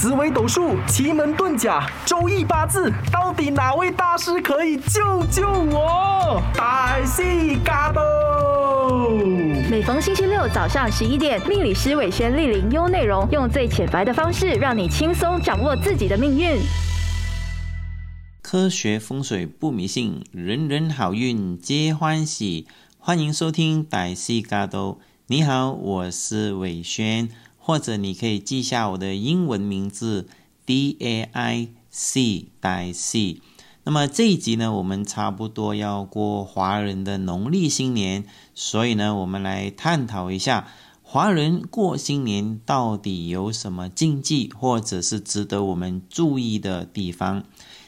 紫微斗数、奇门遁甲、周易八字，到底哪位大师可以救救我？大西嘎多。每逢星期六早上十一点，命理师伟轩莅临优内容，用最浅白的方式，让你轻松掌握自己的命运。科学风水不迷信，人人好运皆欢喜。欢迎收听歹西嘎多。你好，我是伟轩，或者你可以记下我的英文名字 D A I C D I C。那么这一集呢，我们差不多要过华人的农历新年，所以呢，我们来探讨一下华人过新年到底有什么禁忌，或者是值得我们注意的地方。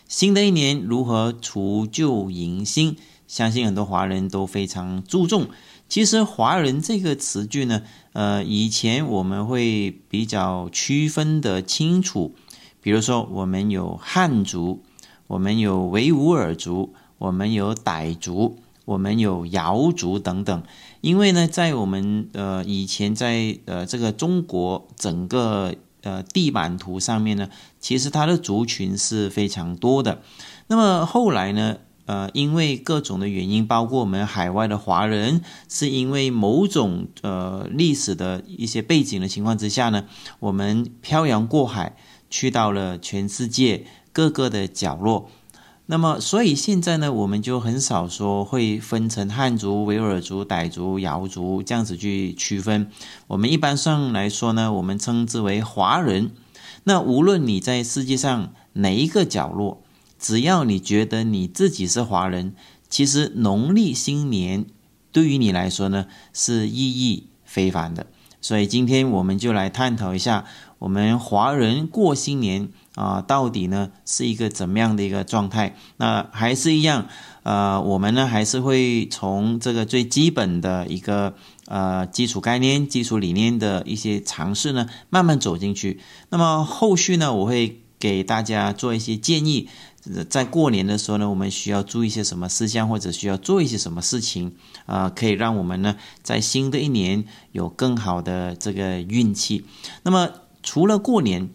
新的一年如何除旧迎新，相信很多华人都非常注重。其实“华人”这个词句呢，呃，以前我们会比较区分的清楚，比如说我们有汉族。我们有维吾尔族，我们有傣族，我们有瑶族等等。因为呢，在我们呃以前在呃这个中国整个呃地版图上面呢，其实它的族群是非常多的。那么后来呢，呃，因为各种的原因，包括我们海外的华人，是因为某种呃历史的一些背景的情况之下呢，我们漂洋过海去到了全世界。各个的角落，那么所以现在呢，我们就很少说会分成汉族、维吾尔族、傣族、瑶族这样子去区分。我们一般上来说呢，我们称之为华人。那无论你在世界上哪一个角落，只要你觉得你自己是华人，其实农历新年对于你来说呢是意义非凡的。所以今天我们就来探讨一下我们华人过新年。啊，到底呢是一个怎么样的一个状态？那还是一样，呃，我们呢还是会从这个最基本的一个呃基础概念、基础理念的一些尝试呢，慢慢走进去。那么后续呢，我会给大家做一些建议，在过年的时候呢，我们需要注意一些什么事项，或者需要做一些什么事情啊，可以让我们呢在新的一年有更好的这个运气。那么除了过年，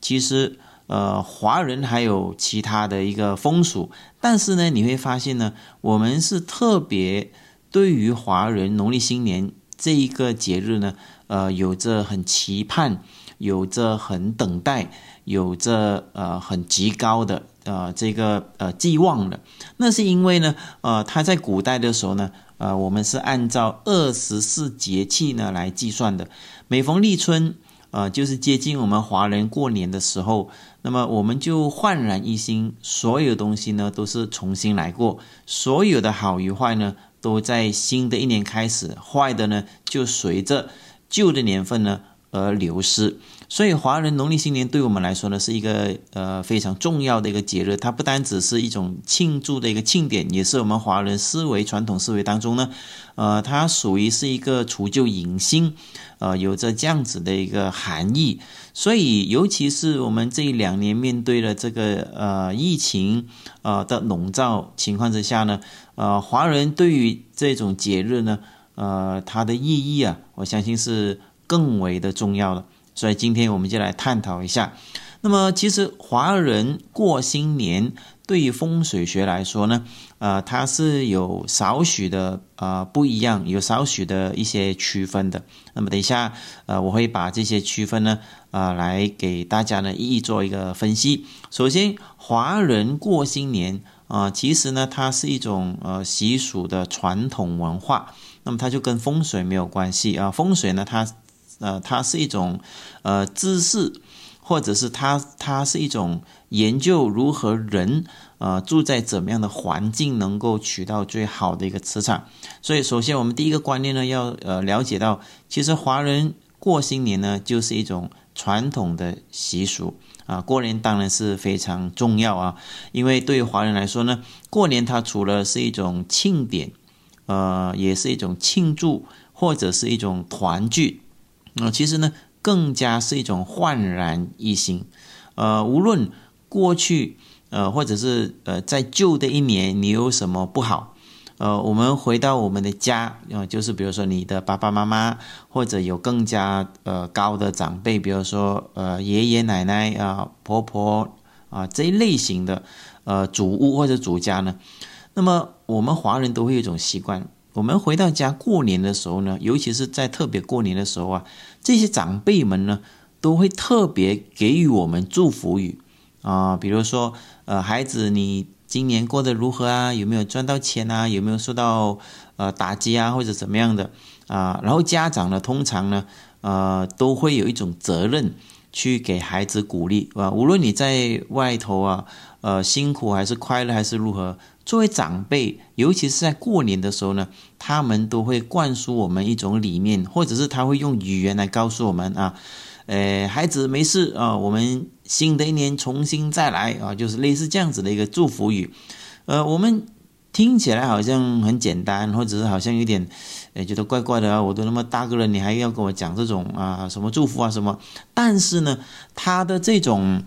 其实。呃，华人还有其他的一个风俗，但是呢，你会发现呢，我们是特别对于华人农历新年这一个节日呢，呃，有着很期盼，有着很等待，有着呃很极高的呃这个呃寄望的。那是因为呢，呃，他在古代的时候呢，呃，我们是按照二十四节气呢来计算的，每逢立春。呃，就是接近我们华人过年的时候，那么我们就焕然一新，所有东西呢都是重新来过，所有的好与坏呢都在新的一年开始，坏的呢就随着旧的年份呢而流失。所以，华人农历新年对我们来说呢，是一个呃非常重要的一个节日。它不单只是一种庆祝的一个庆典，也是我们华人思维传统思维当中呢，呃，它属于是一个除旧迎新，呃，有着这样子的一个含义。所以，尤其是我们这两年面对了这个呃疫情呃的笼罩情况之下呢，呃，华人对于这种节日呢，呃，它的意义啊，我相信是更为的重要了。所以今天我们就来探讨一下。那么，其实华人过新年对于风水学来说呢，呃，它是有少许的呃不一样，有少许的一些区分的。那么，等一下，呃，我会把这些区分呢，呃，来给大家呢一一做一个分析。首先，华人过新年啊，其实呢，它是一种呃习俗的传统文化，那么它就跟风水没有关系啊。风水呢，它呃，它是一种呃知识，或者是它它是一种研究如何人呃住在怎么样的环境能够取到最好的一个磁场。所以，首先我们第一个观念呢，要呃了解到，其实华人过新年呢，就是一种传统的习俗啊。过年当然是非常重要啊，因为对于华人来说呢，过年它除了是一种庆典，呃，也是一种庆祝或者是一种团聚。那其实呢，更加是一种焕然一新。呃，无论过去呃，或者是呃，在旧的一年你有什么不好，呃，我们回到我们的家，呃，就是比如说你的爸爸妈妈，或者有更加呃高的长辈，比如说呃爷爷奶奶啊、婆婆啊这一类型的呃祖屋或者祖家呢，那么我们华人都会有一种习惯，我们回到家过年的时候呢，尤其是在特别过年的时候啊，这些长辈们呢都会特别给予我们祝福语啊，比如说呃孩子你。今年过得如何啊？有没有赚到钱啊？有没有受到呃打击啊？或者怎么样的啊？然后家长呢，通常呢，呃，都会有一种责任去给孩子鼓励啊。无论你在外头啊，呃，辛苦还是快乐还是如何，作为长辈，尤其是在过年的时候呢，他们都会灌输我们一种理念，或者是他会用语言来告诉我们啊。呃，孩子没事啊，我们新的一年重新再来啊，就是类似这样子的一个祝福语。呃，我们听起来好像很简单，或者是好像有点，呃，觉得怪怪的啊。我都那么大个了，你还要跟我讲这种啊什么祝福啊什么？但是呢，他的这种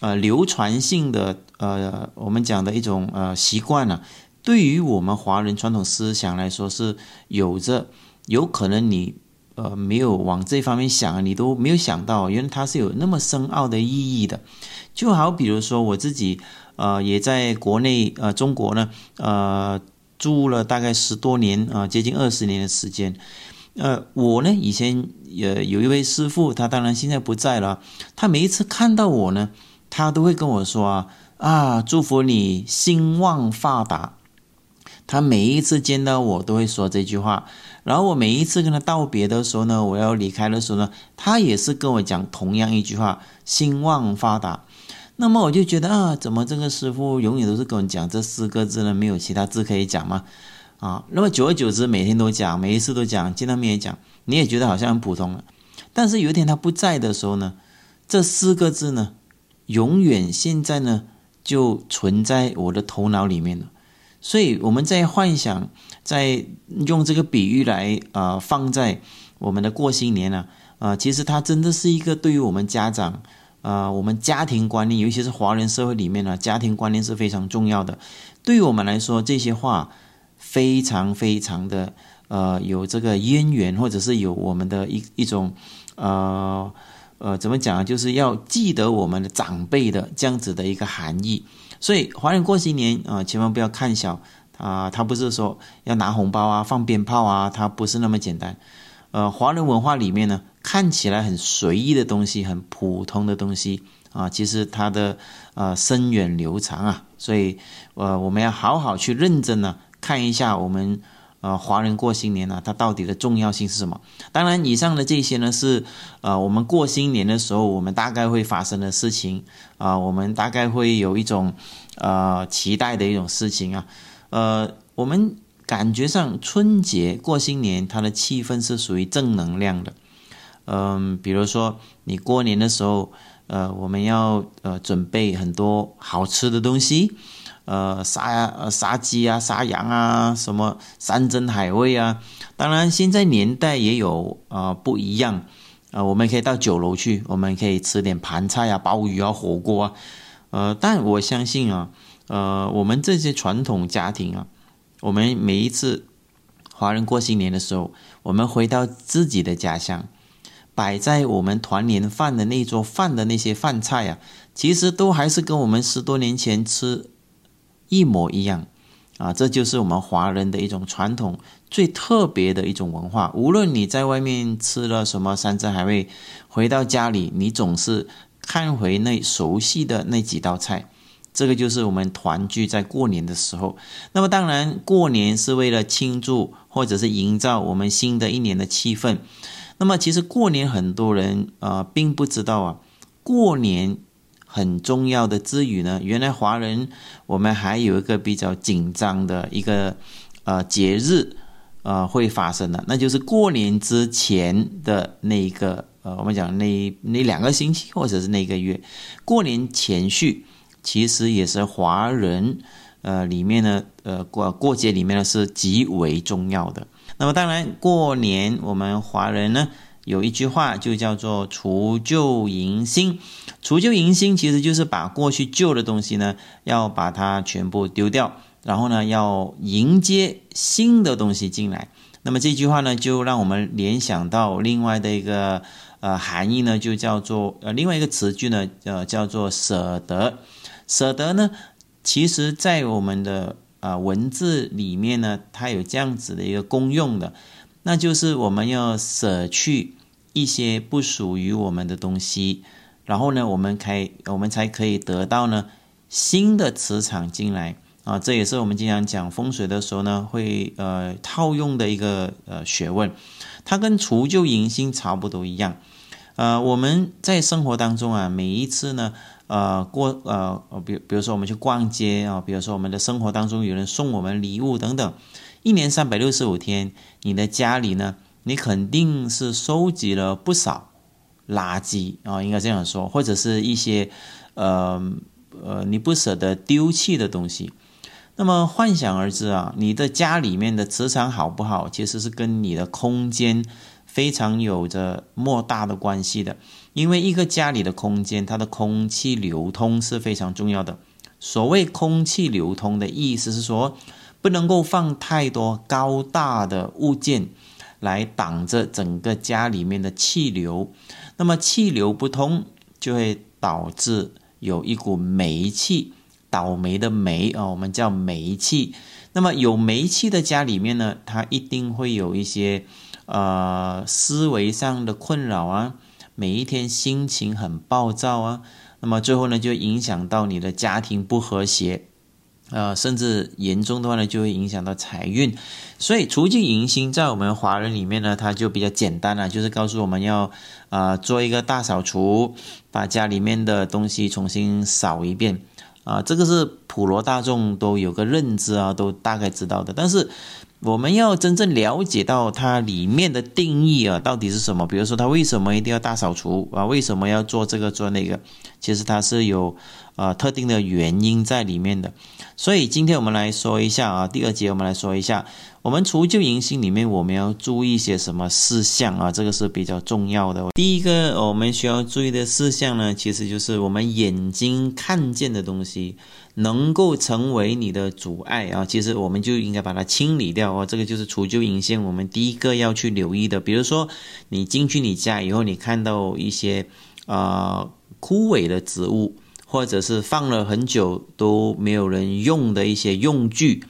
呃流传性的呃，我们讲的一种呃习惯呢，对于我们华人传统思想来说是有着有可能你。呃，没有往这方面想，你都没有想到，原来它是有那么深奥的意义的。就好比如说我自己，呃，也在国内，呃，中国呢，呃，住了大概十多年，啊，接近二十年的时间。呃，我呢，以前也有一位师傅，他当然现在不在了。他每一次看到我呢，他都会跟我说啊，啊，祝福你兴旺发达。他每一次见到我都会说这句话。然后我每一次跟他道别的时候呢，我要离开的时候呢，他也是跟我讲同样一句话：兴旺发达。那么我就觉得啊，怎么这个师傅永远都是跟我讲这四个字呢？没有其他字可以讲吗？啊，那么久而久之，每天都讲，每一次都讲，见到面也讲，你也觉得好像很普通了。但是有一天他不在的时候呢，这四个字呢，永远现在呢就存在我的头脑里面了。所以我们在幻想。在用这个比喻来啊，放在我们的过新年呢，啊，其实它真的是一个对于我们家长，啊，我们家庭观念，尤其是华人社会里面呢，家庭观念是非常重要的。对于我们来说，这些话非常非常的呃有这个渊源，或者是有我们的一一种呃呃怎么讲，就是要记得我们的长辈的这样子的一个含义。所以华人过新年啊，千万不要看小。啊，他不是说要拿红包啊、放鞭炮啊，他不是那么简单。呃，华人文化里面呢，看起来很随意的东西、很普通的东西啊，其实它的呃深远流长啊。所以，呃，我们要好好去认真呢看一下我们呃华人过新年呢，它到底的重要性是什么。当然，以上的这些呢是呃我们过新年的时候我们大概会发生的事情啊，我们大概会有一种呃期待的一种事情啊。呃，我们感觉上春节过新年，它的气氛是属于正能量的。嗯，比如说你过年的时候，呃，我们要呃准备很多好吃的东西，呃，杀杀鸡啊，杀羊啊，什么山珍海味啊。当然，现在年代也有啊不一样啊，我们可以到酒楼去，我们可以吃点盘菜啊，鲍鱼啊，火锅啊。呃，但我相信啊。呃，我们这些传统家庭啊，我们每一次华人过新年的时候，我们回到自己的家乡，摆在我们团年饭的那桌饭的那些饭菜啊，其实都还是跟我们十多年前吃一模一样啊！这就是我们华人的一种传统，最特别的一种文化。无论你在外面吃了什么山珍海味，回到家里，你总是看回那熟悉的那几道菜。这个就是我们团聚在过年的时候。那么，当然，过年是为了庆祝或者是营造我们新的一年的气氛。那么，其实过年很多人呃并不知道啊，过年很重要的之余呢，原来华人我们还有一个比较紧张的一个呃节日呃会发生的，那就是过年之前的那一个呃我们讲那那两个星期或者是那个月，过年前序。其实也是华人，呃，里面呢，呃，过过节里面呢是极为重要的。那么当然，过年我们华人呢有一句话就叫做除旧迎新。除旧迎新其实就是把过去旧的东西呢要把它全部丢掉然后呢，要迎接新的东西进来。那么这句话呢，就让我们联想到另外的一个呃含义呢，就叫做呃另外一个词句呢，呃叫做舍得。舍得呢，其实在我们的呃文字里面呢，它有这样子的一个功用的，那就是我们要舍去一些不属于我们的东西，然后呢，我们可以我们才可以得到呢新的磁场进来。啊，这也是我们经常讲风水的时候呢，会呃套用的一个呃学问，它跟除旧迎新差不多一样。呃，我们在生活当中啊，每一次呢，呃过呃，比比如说我们去逛街啊，比如说我们的生活当中有人送我们礼物等等，一年三百六十五天，你的家里呢，你肯定是收集了不少垃圾啊，应该这样说，或者是一些呃呃你不舍得丢弃的东西。那么幻想而知啊，你的家里面的磁场好不好，其实是跟你的空间非常有着莫大的关系的。因为一个家里的空间，它的空气流通是非常重要的。所谓空气流通的意思是说，不能够放太多高大的物件来挡着整个家里面的气流。那么气流不通，就会导致有一股霉气。倒霉的霉啊，我们叫霉气。那么有霉气的家里面呢，它一定会有一些呃思维上的困扰啊，每一天心情很暴躁啊。那么最后呢，就影响到你的家庭不和谐，呃，甚至严重的话呢，就会影响到财运。所以除旧迎新在我们华人里面呢，它就比较简单了，就是告诉我们要啊做一个大扫除，把家里面的东西重新扫一遍。啊，这个是普罗大众都有个认知啊，都大概知道的。但是我们要真正了解到它里面的定义啊，到底是什么？比如说，它为什么一定要大扫除啊？为什么要做这个做那个？其实它是有呃特定的原因在里面的。所以今天我们来说一下啊，第二节我们来说一下。我们除旧迎新里面，我们要注意一些什么事项啊？这个是比较重要的。第一个我们需要注意的事项呢，其实就是我们眼睛看见的东西能够成为你的阻碍啊，其实我们就应该把它清理掉哦。这个就是除旧迎新，我们第一个要去留意的。比如说，你进去你家以后，你看到一些呃枯萎的植物，或者是放了很久都没有人用的一些用具。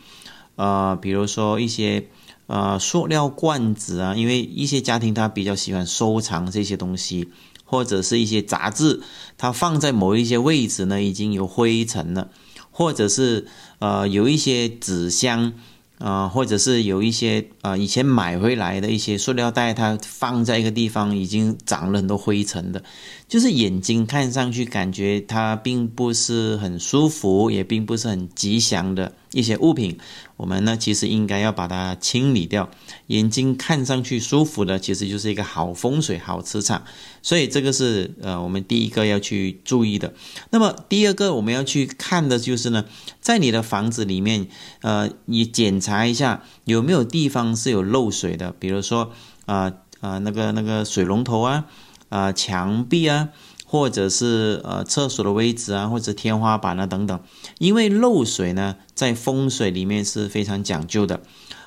呃，比如说一些呃塑料罐子啊，因为一些家庭他比较喜欢收藏这些东西，或者是一些杂志，它放在某一些位置呢，已经有灰尘了，或者是呃有一些纸箱。啊，或者是有一些啊，以前买回来的一些塑料袋，它放在一个地方已经长了很多灰尘的，就是眼睛看上去感觉它并不是很舒服，也并不是很吉祥的一些物品，我们呢其实应该要把它清理掉。眼睛看上去舒服的，其实就是一个好风水、好磁场，所以这个是呃我们第一个要去注意的。那么第二个我们要去看的就是呢，在你的房子里面，呃，你检查一下有没有地方是有漏水的，比如说啊啊那个那个水龙头啊啊墙壁啊，或者是呃厕所的位置啊，或者天花板啊等等，因为漏水呢，在风水里面是非常讲究的。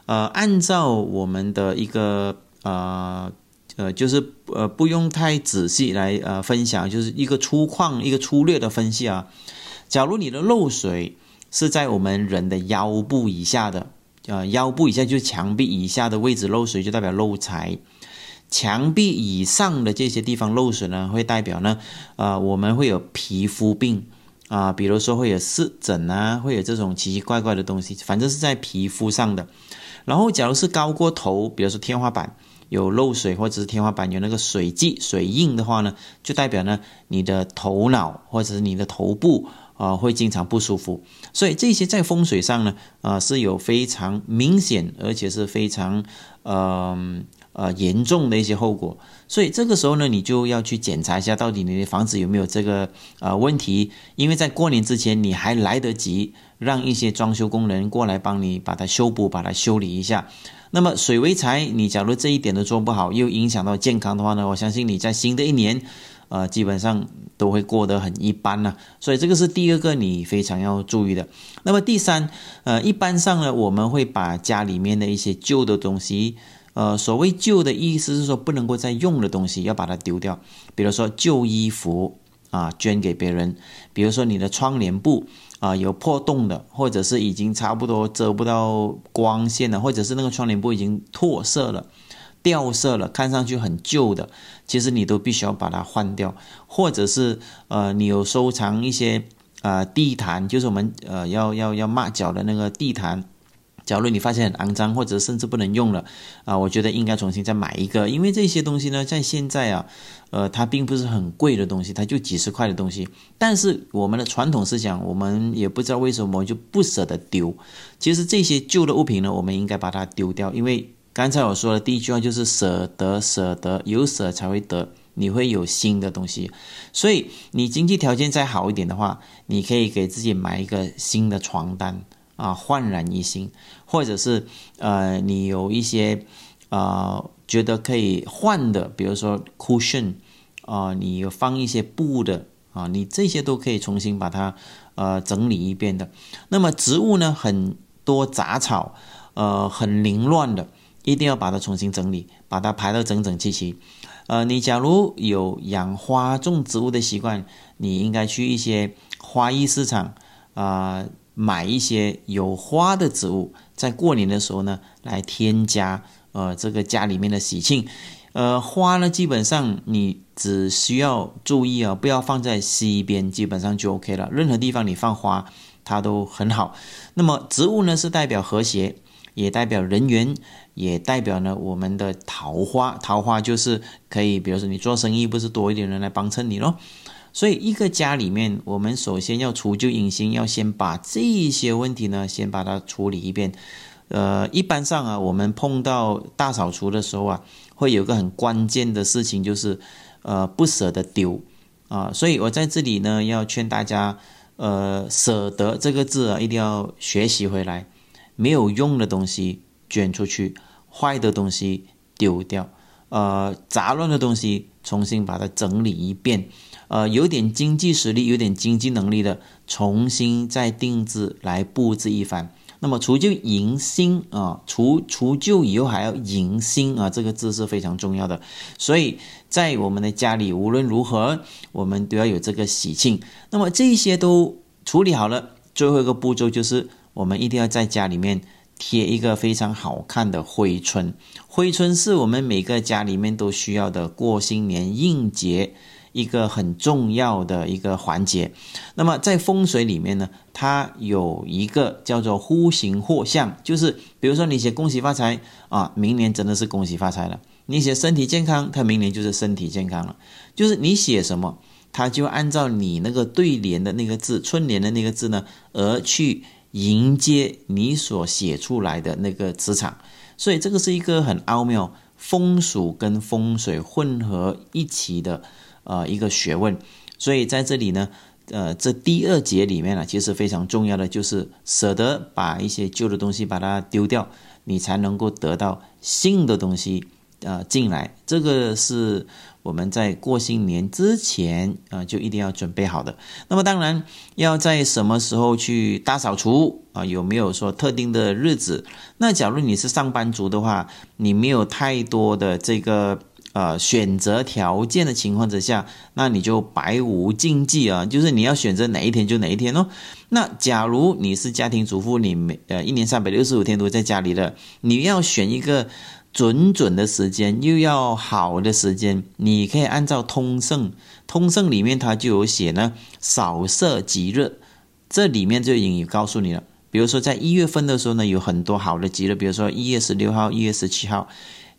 呃，按照我们的一个呃呃，就是呃不用太仔细来呃分享，就是一个粗犷、一个粗略的分析啊。假如你的漏水是在我们人的腰部以下的，呃腰部以下就是墙壁以下的位置漏水，就代表漏财；墙壁以上的这些地方漏水呢，会代表呢，呃我们会有皮肤病啊，比如说会有湿疹啊，会有这种奇奇怪怪的东西，反正是在皮肤上的。然后，假如是高过头，比如说天花板有漏水，或者是天花板有那个水迹、水印的话呢，就代表呢你的头脑或者是你的头部啊会经常不舒服。所以这些在风水上呢啊是有非常明显，而且是非常呃呃严重的一些后果。所以这个时候呢，你就要去检查一下，到底你的房子有没有这个呃问题，因为在过年之前你还来得及。让一些装修工人过来帮你把它修补、把它修理一下。那么水为财，你假如这一点都做不好，又影响到健康的话呢？我相信你在新的一年，呃，基本上都会过得很一般呢。所以这个是第二个你非常要注意的。那么第三，呃，一般上呢，我们会把家里面的一些旧的东西，呃，所谓旧的意思是说不能够再用的东西，要把它丢掉。比如说旧衣服啊，捐给别人；比如说你的窗帘布啊，有破洞的，或者是已经差不多遮不到光线了，或者是那个窗帘布已经脱色了。掉色了，看上去很旧的，其实你都必须要把它换掉，或者是呃，你有收藏一些呃地毯，就是我们呃要要要抹脚的那个地毯，假如你发现很肮脏，或者甚至不能用了啊，我觉得应该重新再买一个，因为这些东西呢，在现在啊，呃，它并不是很贵的东西，它就几十块的东西，但是我们的传统思想，我们也不知道为什么就不舍得丢，其实这些旧的物品呢，我们应该把它丢掉，因为。刚才我说的第一句话就是舍得，舍得有舍才会得，你会有新的东西。所以你经济条件再好一点的话，你可以给自己买一个新的床单啊，焕然一新，或者是呃，你有一些呃觉得可以换的，比如说 cushion 啊，你有放一些布的啊，你这些都可以重新把它呃整理一遍的。那么植物呢，很多杂草，呃，很凌乱的。一定要把它重新整理，把它排得整整齐齐。呃，你假如有养花种植物的习惯，你应该去一些花艺市场啊，买一些有花的植物，在过年的时候呢，来添加呃这个家里面的喜庆。呃，花呢，基本上你只需要注意啊，不要放在西边，基本上就 OK 了。任何地方你放花，它都很好。那么植物呢，是代表和谐。也代表人缘，也代表呢我们的桃花。桃花就是可以，比如说你做生意，不是多一点人来帮衬你咯。所以一个家里面，我们首先要除旧迎新，要先把这些问题呢，先把它处理一遍。呃，一般上啊，我们碰到大扫除的时候啊，会有个很关键的事情，就是呃不舍得丢啊。所以我在这里呢，要劝大家，呃，舍得这个字啊，一定要学习回来。没有用的东西捐出去，坏的东西丢掉，呃，杂乱的东西重新把它整理一遍，呃，有点经济实力、有点经济能力的，重新再定制来布置一番。那么除旧迎新啊，除除旧以后还要迎新啊，这个字是非常重要的。所以在我们的家里，无论如何，我们都要有这个喜庆。那么这些都处理好了，最后一个步骤就是。我们一定要在家里面贴一个非常好看的挥春。挥春是我们每个家里面都需要的过新年应节一个很重要的一个环节。那么在风水里面呢，它有一个叫做“呼形获相”，就是比如说你写“恭喜发财”啊，明年真的是恭喜发财了；你写“身体健康”，它明年就是身体健康了。就是你写什么，它就按照你那个对联的那个字、春联的那个字呢而去。迎接你所写出来的那个磁场，所以这个是一个很奥妙，风俗跟风水混合一起的呃一个学问。所以在这里呢，呃，这第二节里面呢，其实非常重要的就是舍得把一些旧的东西把它丢掉，你才能够得到新的东西呃进来。这个是。我们在过新年之前啊，就一定要准备好的。那么当然要在什么时候去大扫除啊？有没有说特定的日子？那假如你是上班族的话，你没有太多的这个呃选择条件的情况之下，那你就百无禁忌啊，就是你要选择哪一天就哪一天哦。那假如你是家庭主妇，你每呃一年三百六十五天都在家里的，你要选一个。准准的时间又要好的时间，你可以按照通胜，通胜里面它就有写呢，扫射吉日，这里面就已经告诉你了。比如说在一月份的时候呢，有很多好的吉日，比如说一月十六号、一月十七号、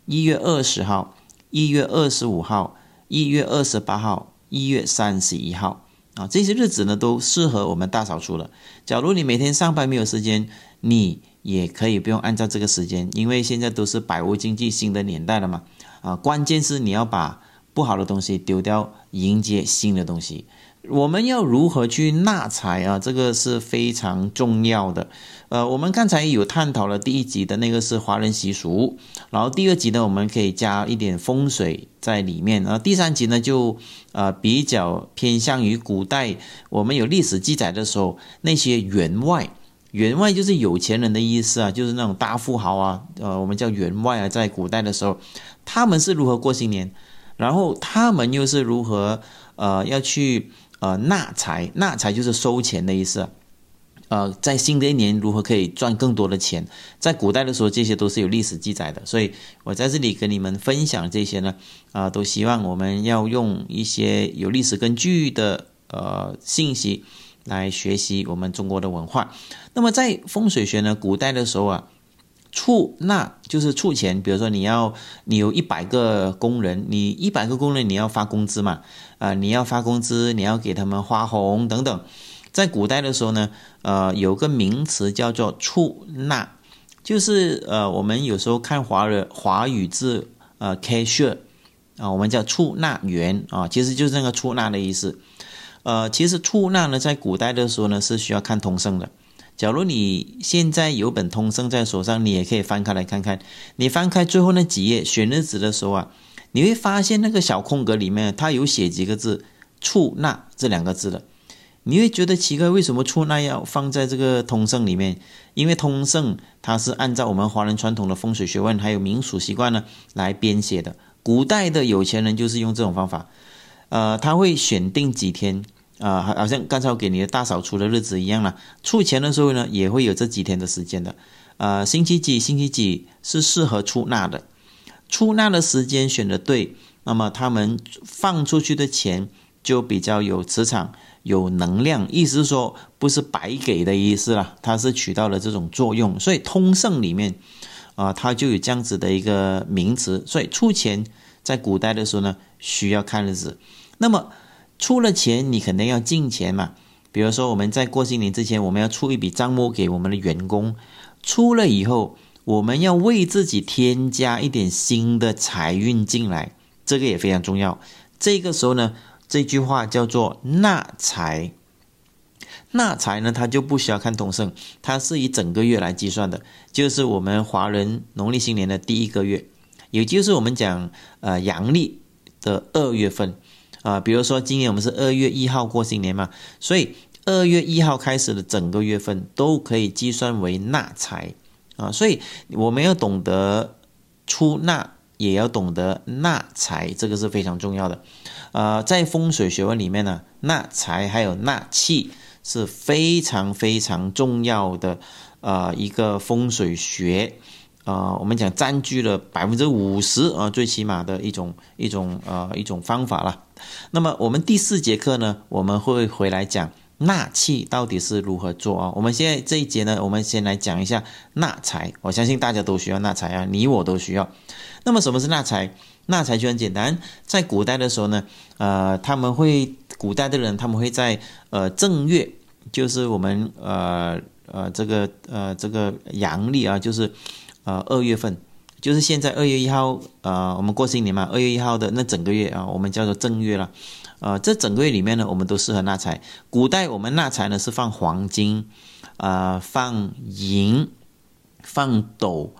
一月二十号、一月二十五号、一月二十八号、一月三十一号啊，这些日子呢都适合我们大扫除了。假如你每天上班没有时间，你。也可以不用按照这个时间，因为现在都是百无禁忌新的年代了嘛。啊，关键是你要把不好的东西丢掉，迎接新的东西。我们要如何去纳财啊？这个是非常重要的。呃，我们刚才有探讨了第一集的那个是华人习俗，然后第二集呢，我们可以加一点风水在里面，然后第三集呢就呃比较偏向于古代我们有历史记载的时候那些员外，员外就是有钱人的意思啊，就是那种大富豪啊，呃，我们叫员外啊，在古代的时候他们是如何过新年，然后他们又是如何呃要去。呃，纳财，纳财就是收钱的意思。呃，在新的一年如何可以赚更多的钱？在古代的时候，这些都是有历史记载的。所以我在这里跟你们分享这些呢，啊，都希望我们要用一些有历史根据的呃信息来学习我们中国的文化。那么在风水学呢，古代的时候啊。处纳就是处钱，比如说你要你有一百个工人，你一百个工人你要发工资嘛，啊，你要发工资，你要给他们花红等等。在古代的时候呢，呃，有个名词叫做处纳，就是呃，我们有时候看华人华语字，呃，cashier 啊，我们叫处纳员啊，其实就是那个处纳的意思。呃，其实处纳呢，在古代的时候呢，是需要看通胜的。假如你现在有本通胜在手上，你也可以翻开来看看。你翻开最后那几页选日子的时候啊，你会发现那个小空格里面它有写几个字“出纳”这两个字的。你会觉得奇怪，为什么“出纳”要放在这个通胜里面？因为通胜它是按照我们华人传统的风水学问还有民俗习惯呢来编写的。古代的有钱人就是用这种方法，呃，他会选定几天。啊，好，好像刚才我给你的大扫除的日子一样了。出钱的时候呢，也会有这几天的时间的。呃，星期几，星期几是适合出纳的。出纳的时间选的对，那么他们放出去的钱就比较有磁场、有能量。意思是说，不是白给的意思了，它是起到了这种作用。所以通胜里面啊，它就有这样子的一个名词。所以出钱在古代的时候呢，需要看日子。那么。出了钱，你肯定要进钱嘛。比如说，我们在过新年之前，我们要出一笔账目给我们的员工。出了以后，我们要为自己添加一点新的财运进来，这个也非常重要。这个时候呢，这句话叫做纳财。纳财呢，它就不需要看通胜，它是以整个月来计算的，就是我们华人农历新年的第一个月，也就是我们讲呃阳历的二月份。啊，比如说今年我们是二月一号过新年嘛，所以二月一号开始的整个月份都可以计算为纳财啊，所以我们要懂得出纳，也要懂得纳财，这个是非常重要的。呃，在风水学问里面呢，纳财还有纳气是非常非常重要的呃一个风水学。呃，我们讲占据了百分之五十啊，最起码的一种一种呃一种方法了。那么我们第四节课呢，我们会回来讲纳气到底是如何做啊？我们现在这一节呢，我们先来讲一下纳财。我相信大家都需要纳财啊，你我都需要。那么什么是纳财？纳财就很简单，在古代的时候呢，呃，他们会古代的人他们会在呃正月，就是我们呃呃这个呃这个阳历啊，就是。呃，二月份就是现在二月一号，呃，我们过新年嘛，二月一号的那整个月啊，我们叫做正月了。呃，这整个月里面呢，我们都适合纳财。古代我们纳财呢是放黄金，啊，放银，放斗，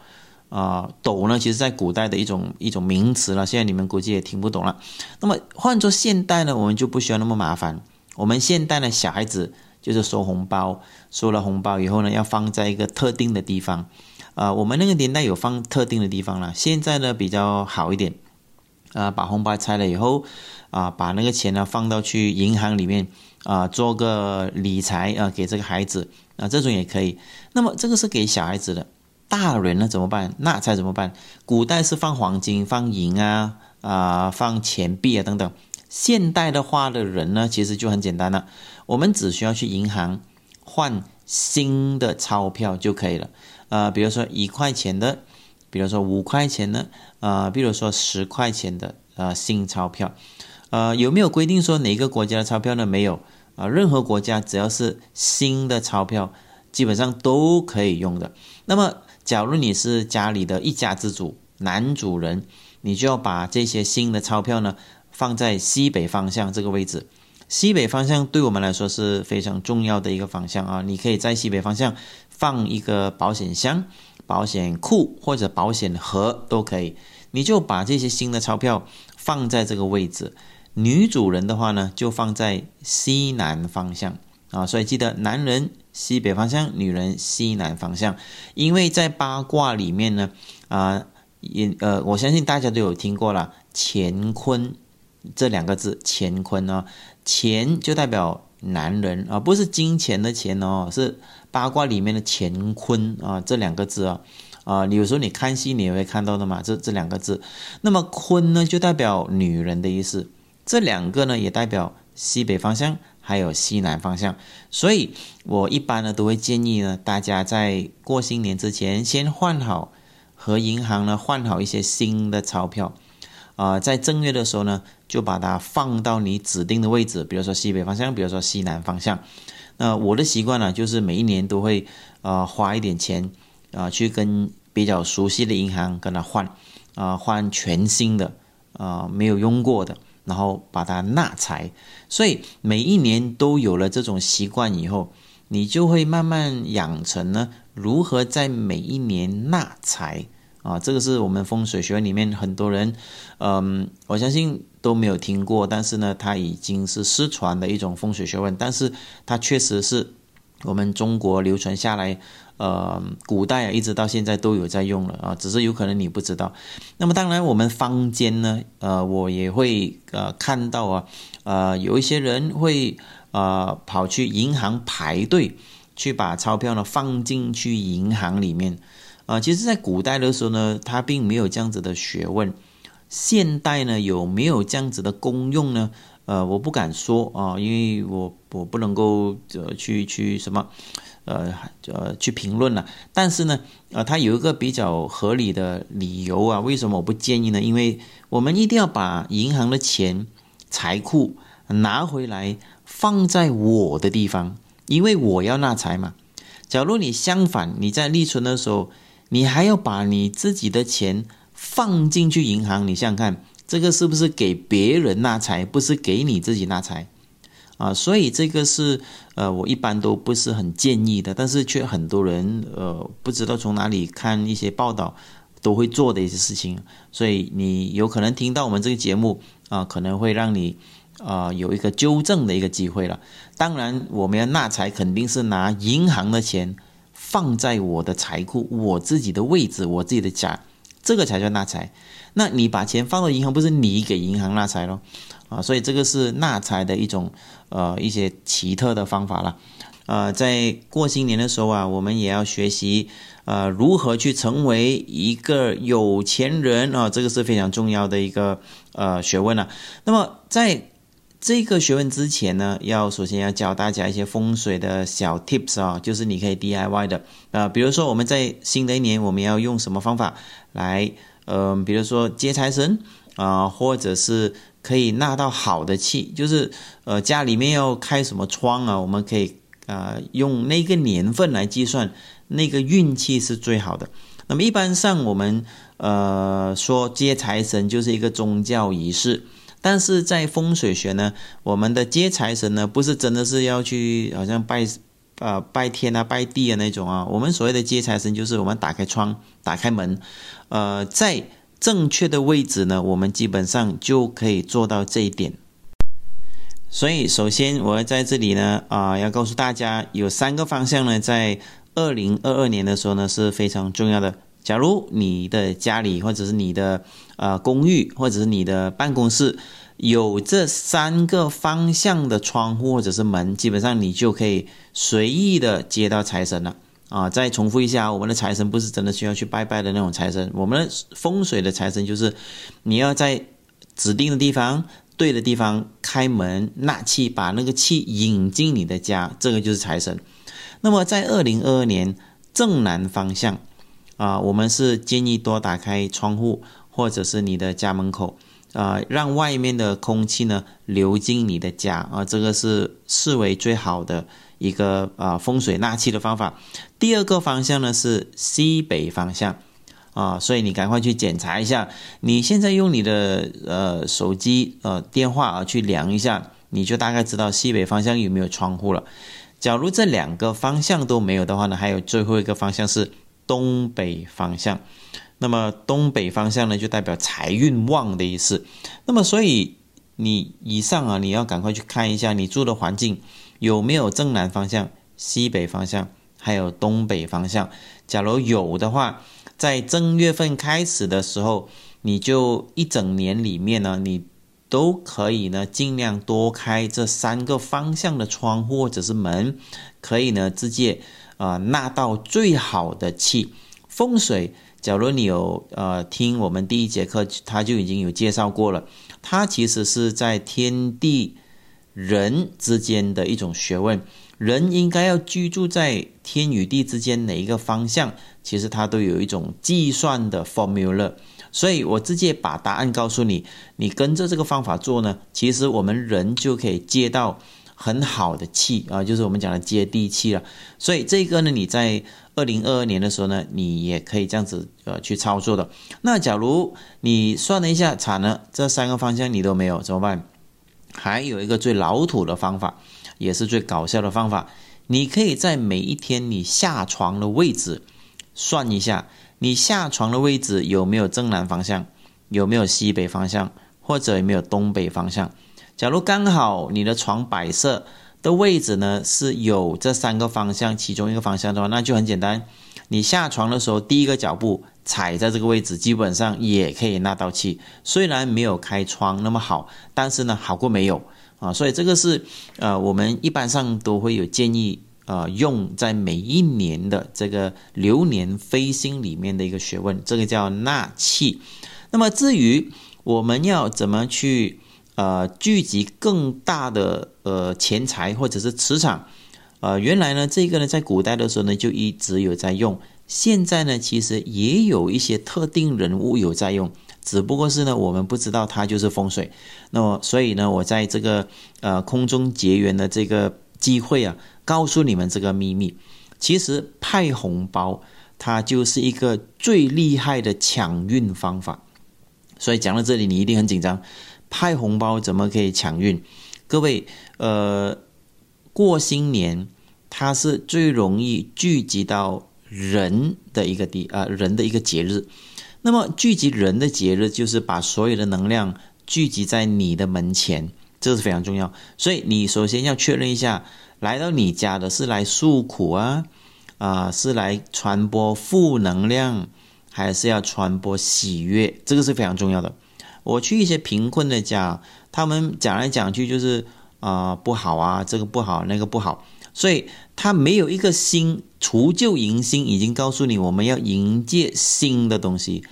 啊，斗呢其实在古代的一种一种名词了，现在你们估计也听不懂了。那么换作现代呢，我们就不需要那么麻烦。我们现代的小孩子就是收红包，收了红包以后呢，要放在一个特定的地方。啊，我们那个年代有放特定的地方了，现在呢比较好一点，啊，把红包拆了以后，啊，把那个钱呢放到去银行里面，啊，做个理财啊，给这个孩子，啊，这种也可以。那么这个是给小孩子的，大人呢怎么办？那才怎么办？古代是放黄金、放银啊，啊，放钱币啊等等。现代的话的人呢，其实就很简单了，我们只需要去银行换新的钞票就可以了。呃，比如说一块钱的，比如说五块钱的，呃，比如说十块钱的，呃，新钞票，呃，有没有规定说哪个国家的钞票呢？没有，啊，任何国家只要是新的钞票，基本上都可以用的。那么，假如你是家里的一家之主，男主人，你就要把这些新的钞票呢放在西北方向这个位置。西北方向对我们来说是非常重要的一个方向啊！你可以在西北方向放一个保险箱、保险库或者保险盒都可以。你就把这些新的钞票放在这个位置。女主人的话呢，就放在西南方向啊。所以记得，男人西北方向，女人西南方向。因为在八卦里面呢，啊，也呃，我相信大家都有听过了“乾坤”这两个字，“乾坤”呢。钱就代表男人啊，不是金钱的钱哦，是八卦里面的乾坤啊，这两个字啊，啊，你有时候你看戏你也会看到的嘛，这这两个字。那么坤呢，就代表女人的意思，这两个呢也代表西北方向还有西南方向。所以我一般呢都会建议呢，大家在过新年之前先换好和银行呢换好一些新的钞票。啊，在正月的时候呢，就把它放到你指定的位置，比如说西北方向，比如说西南方向。那我的习惯呢，就是每一年都会呃花一点钱啊，去跟比较熟悉的银行跟他换啊，换全新的啊，没有用过的，然后把它纳财。所以每一年都有了这种习惯以后，你就会慢慢养成呢，如何在每一年纳财。啊，这个是我们风水学里面很多人，嗯，我相信都没有听过，但是呢，它已经是失传的一种风水学问，但是它确实是我们中国流传下来，呃，古代啊一直到现在都有在用了啊，只是有可能你不知道。那么当然，我们坊间呢，呃，我也会呃看到啊，呃，有一些人会呃跑去银行排队，去把钞票呢放进去银行里面。啊，其实，在古代的时候呢，它并没有这样子的学问。现代呢，有没有这样子的功用呢？呃，我不敢说啊，因为我我不能够呃去去什么呃呃去评论了。但是呢，呃，它有一个比较合理的理由啊，为什么我不建议呢？因为我们一定要把银行的钱财库拿回来放在我的地方，因为我要纳财嘛。假如你相反，你在立春的时候。你还要把你自己的钱放进去银行，你想想看，这个是不是给别人纳财，不是给你自己纳财啊？所以这个是呃，我一般都不是很建议的，但是却很多人呃，不知道从哪里看一些报道都会做的一些事情，所以你有可能听到我们这个节目啊，可能会让你啊有一个纠正的一个机会了。当然，我们要纳财，肯定是拿银行的钱。放在我的财库，我自己的位置，我自己的家，这个才叫纳财。那你把钱放到银行，不是你给银行纳财咯？啊？所以这个是纳财的一种呃一些奇特的方法了。呃，在过新年的时候啊，我们也要学习呃如何去成为一个有钱人啊，这个是非常重要的一个呃学问了。那么在这个学问之前呢，要首先要教大家一些风水的小 tips 啊，就是你可以 DIY 的啊，比如说我们在新的一年我们要用什么方法来，嗯，比如说接财神啊，或者是可以纳到好的气，就是呃家里面要开什么窗啊，我们可以啊用那个年份来计算那个运气是最好的。那么一般上我们呃说接财神就是一个宗教仪式。但是在风水学呢，我们的接财神呢，不是真的是要去好像拜，呃拜天啊拜地啊那种啊。我们所谓的接财神，就是我们打开窗、打开门，呃，在正确的位置呢，我们基本上就可以做到这一点。所以，首先我要在这里呢，啊，要告诉大家，有三个方向呢，在二零二二年的时候呢是非常重要的。假如你的家里或者是你的呃公寓或者是你的办公室有这三个方向的窗户或者是门，基本上你就可以随意的接到财神了啊！再重复一下，我们的财神不是真的需要去拜拜的那种财神，我们的风水的财神就是你要在指定的地方、对的地方开门纳气，把那个气引进你的家，这个就是财神。那么在二零二二年正南方向。啊，我们是建议多打开窗户，或者是你的家门口，啊，让外面的空气呢流进你的家啊，这个是视为最好的一个啊风水纳气的方法。第二个方向呢是西北方向啊，所以你赶快去检查一下，你现在用你的呃手机呃电话啊去量一下，你就大概知道西北方向有没有窗户了。假如这两个方向都没有的话呢，还有最后一个方向是东北方向。那么东北方向呢，就代表财运旺的意思。那么所以你以上啊，你要赶快去看一下你住的环境有没有正南方向、西北方向，还有东北方向。假如有的话，在正月份开始的时候，你就一整年里面呢，你都可以呢，尽量多开这三个方向的窗户或者是门，可以呢，直接啊纳到最好的气风水。假如你有呃听我们第一节课，他就已经有介绍过了。它其实是在天地人之间的一种学问，人应该要居住在天与地之间哪一个方向，其实它都有一种计算的 formula。所以我直接把答案告诉你，你跟着这个方法做呢，其实我们人就可以接到很好的气啊，就是我们讲的接地气了。所以这个呢，你在。二零二二年的时候呢，你也可以这样子呃去操作的。那假如你算了一下，惨了，这三个方向你都没有怎么办？还有一个最老土的方法，也是最搞笑的方法，你可以在每一天你下床的位置算一下，你下床的位置有没有正南方向，有没有西北方向，或者有没有东北方向。假如刚好你的床摆设。的位置呢是有这三个方向，其中一个方向的话，那就很简单。你下床的时候，第一个脚步踩在这个位置，基本上也可以纳到气。虽然没有开窗那么好，但是呢，好过没有啊。所以这个是呃，我们一般上都会有建议呃，用在每一年的这个流年飞星里面的一个学问，这个叫纳气。那么至于我们要怎么去？呃，聚集更大的呃钱财或者是磁场，呃，原来呢，这个呢，在古代的时候呢，就一直有在用。现在呢，其实也有一些特定人物有在用，只不过是呢，我们不知道它就是风水。那么，所以呢，我在这个呃空中结缘的这个机会啊，告诉你们这个秘密。其实派红包，它就是一个最厉害的抢运方法。所以讲到这里，你一定很紧张。派红包怎么可以抢运？各位，呃，过新年它是最容易聚集到人的一个地啊，人的一个节日。那么聚集人的节日，就是把所有的能量聚集在你的门前，这是非常重要。所以你首先要确认一下，来到你家的是来诉苦啊，啊，是来传播负能量，还是要传播喜悦？这个是非常重要的。我去一些贫困的家，他们讲来讲去就是啊不好啊，这个不好，那个不好，所以他没有一个新除旧迎新，已经告诉你我们要迎接新的东西。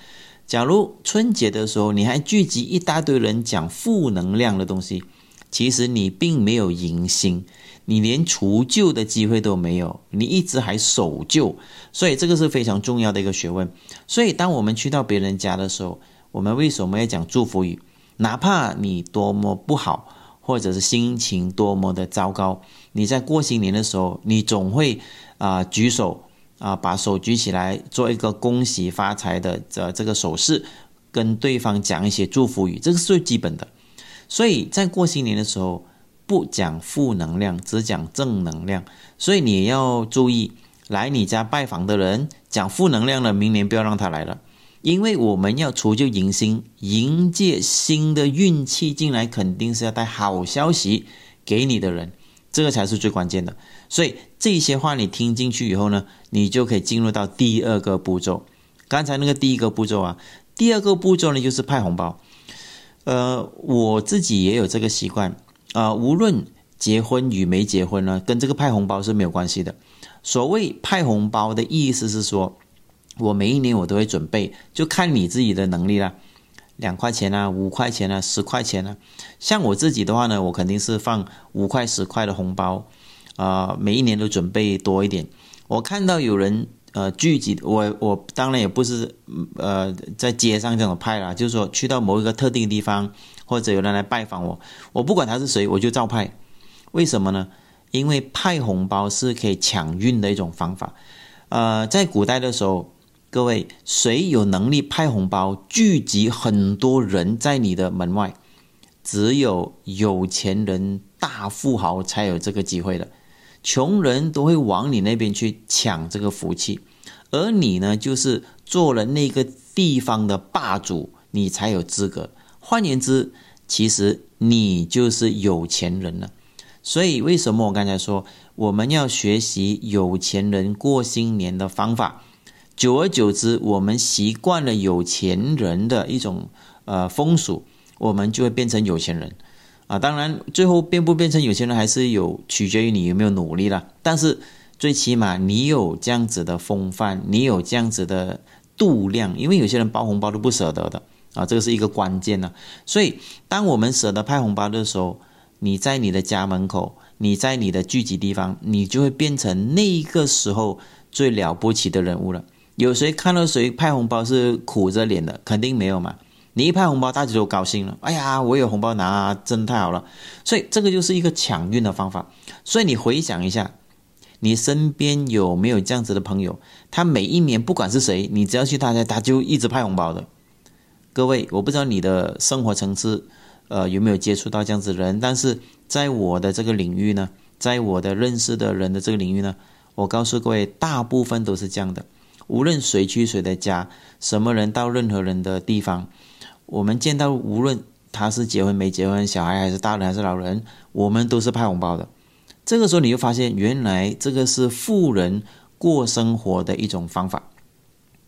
假如春节的时候你还聚集一大堆人讲负能量的东西，其实你并没有迎新，你连除旧的机会都没有，你一直还守旧，所以这个是非常重要的一个学问。所以当我们去到别人家的时候，我们为什么要讲祝福语？哪怕你多么不好，或者是心情多么的糟糕，你在过新年的时候，你总会啊举手啊，把手举起来，做一个恭喜发财的这这个手势，跟对方讲一些祝福语，这个是最基本的。所以在过新年的时候，不讲负能量，只讲正能量。所以你要注意，来你家拜访的人讲负能量的，明年不要让他来了。因为我们要除旧迎新，迎接新的运气进来，肯定是要带好消息给你的人，这个才是最关键的。所以这些话你听进去以后呢，你就可以进入到第二个步骤。刚才那个第一个步骤啊，第二个步骤呢就是派红包。呃，我自己也有这个习惯啊，无论结婚与没结婚呢，跟这个派红包是没有关系的。所谓派红包的意思是说。我每一年我都会准备，就看你自己的能力啦，两块钱啊，五块钱啊，十块钱啊。像我自己的话呢，我肯定是放五块、十块的红包，啊，每一年都准备多一点。我看到有人呃聚集，我我当然也不是呃在街上这种派啦，就是说去到某一个特定地方，或者有人来拜访我，我不管他是谁，我就照派。为什么呢？因为派红包是可以抢运的一种方法。呃，在古代的时候。各位，谁有能力派红包，聚集很多人在你的门外？只有有钱人大富豪才有这个机会的，穷人都会往你那边去抢这个福气，而你呢，就是做了那个地方的霸主，你才有资格。换言之，其实你就是有钱人了。所以，为什么我刚才说我们要学习有钱人过新年的方法？久而久之，我们习惯了有钱人的一种呃风俗，我们就会变成有钱人啊。当然，最后变不变成有钱人，还是有取决于你有没有努力了。但是，最起码你有这样子的风范，你有这样子的度量，因为有些人包红包都不舍得的啊，这个是一个关键呢。所以，当我们舍得派红包的时候，你在你的家门口，你在你的聚集地方，你就会变成那个时候最了不起的人物了。有谁看到谁派红包是苦着脸的？肯定没有嘛！你一派红包，大家就高兴了。哎呀，我有红包拿，真太好了！所以这个就是一个抢运的方法。所以你回想一下，你身边有没有这样子的朋友？他每一年不管是谁，你只要去他家，他就一直派红包的。各位，我不知道你的生活层次。呃，有没有接触到这样子的人？但是在我的这个领域呢，在我的认识的人的这个领域呢，我告诉各位，大部分都是这样的。无论谁去谁的家，什么人到任何人的地方，我们见到无论他是结婚没结婚，小孩还是大人还是老人，我们都是派红包的。这个时候你就发现，原来这个是富人过生活的一种方法。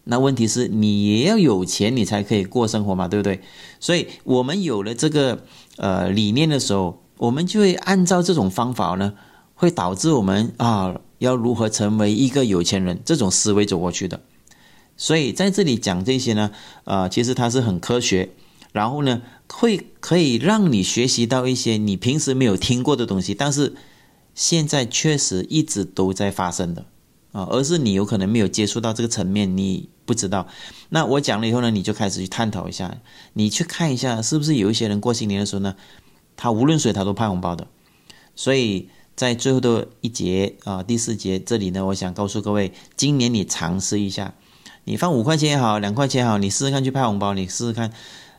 那问题是你也要有钱，你才可以过生活嘛，对不对？所以我们有了这个呃理念的时候，我们就会按照这种方法呢，会导致我们啊要如何成为一个有钱人这种思维走过去的。所以在这里讲这些呢，呃，其实它是很科学，然后呢会可以让你学习到一些你平时没有听过的东西，但是现在确实一直都在发生的啊，而是你有可能没有接触到这个层面，你。不知道，那我讲了以后呢，你就开始去探讨一下，你去看一下，是不是有一些人过新年的时候呢，他无论谁他都派红包的。所以在最后的一节啊，第四节这里呢，我想告诉各位，今年你尝试一下，你放五块钱也好，两块钱也好，你试试看去派红包，你试试看，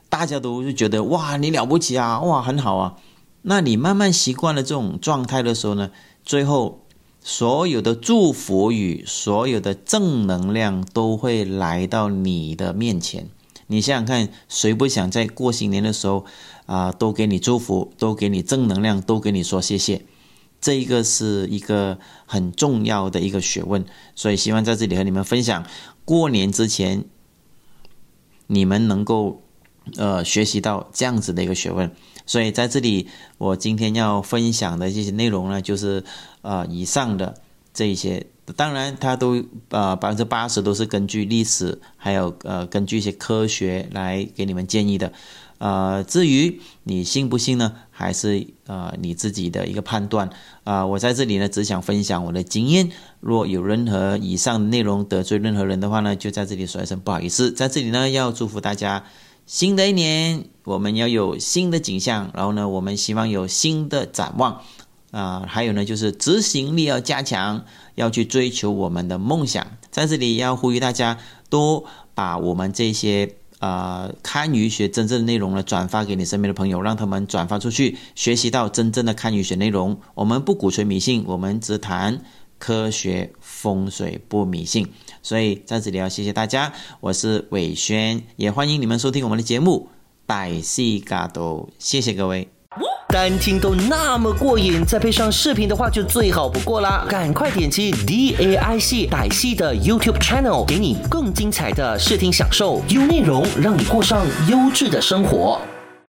大家都就觉得哇，你了不起啊，哇，很好啊。那你慢慢习惯了这种状态的时候呢，最后。所有的祝福语，所有的正能量都会来到你的面前。你想想看，谁不想在过新年的时候啊，都给你祝福，都给你正能量，都给你说谢谢？这一个是一个很重要的一个学问。所以希望在这里和你们分享，过年之前你们能够呃学习到这样子的一个学问。所以在这里，我今天要分享的这些内容呢，就是呃以上的这一些，当然它都呃百分之八十都是根据历史，还有呃根据一些科学来给你们建议的，呃至于你信不信呢，还是呃你自己的一个判断啊。我在这里呢只想分享我的经验，若有任何以上内容得罪任何人的话呢，就在这里说一声不好意思。在这里呢要祝福大家。新的一年，我们要有新的景象，然后呢，我们希望有新的展望，啊，还有呢，就是执行力要加强，要去追求我们的梦想。在这里要呼吁大家，多把我们这些呃堪舆学真正的内容呢，转发给你身边的朋友，让他们转发出去，学习到真正的堪舆学内容。我们不鼓吹迷信，我们只谈科学风水，不迷信。所以在这里要谢谢大家，我是伟轩，也欢迎你们收听我们的节目《百戏嘎都》，谢谢各位。单听都那么过瘾，再配上视频的话就最好不过啦！赶快点击 D A I C 百戏的 YouTube Channel，给你更精彩的视听享受，优内容让你过上优质的生活。